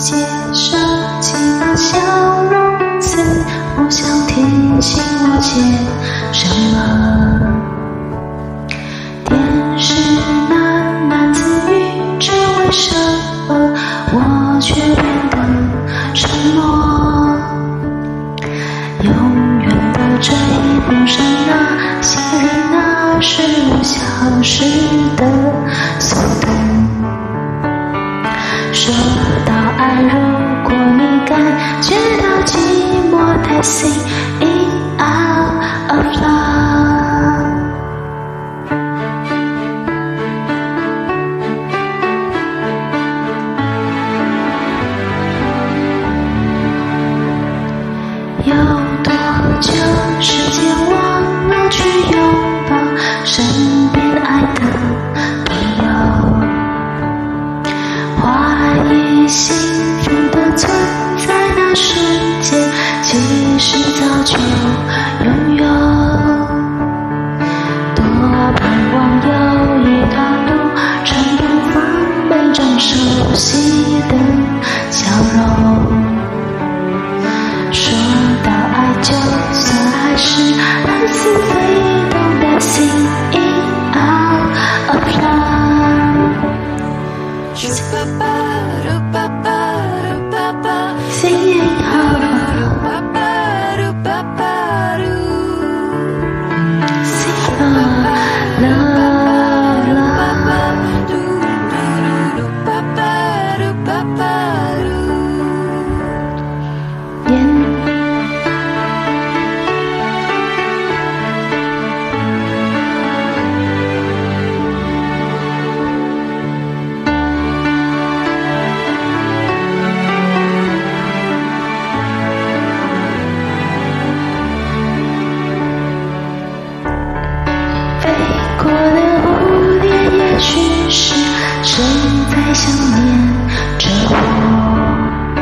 街上几道小路子，我想提醒我些什么？电视喃喃自语，这为什么我却变得沉默？永远都追不上那些显那是我消失的。收到爱，如果你感觉到寂寞，太心一痒。就拥有，多盼望有一条路，能不放那种熟悉的笑容。说到爱，就算还是孩子。想念着我，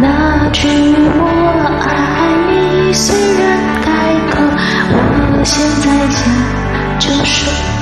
那句我爱你虽然开口，我现在想就说。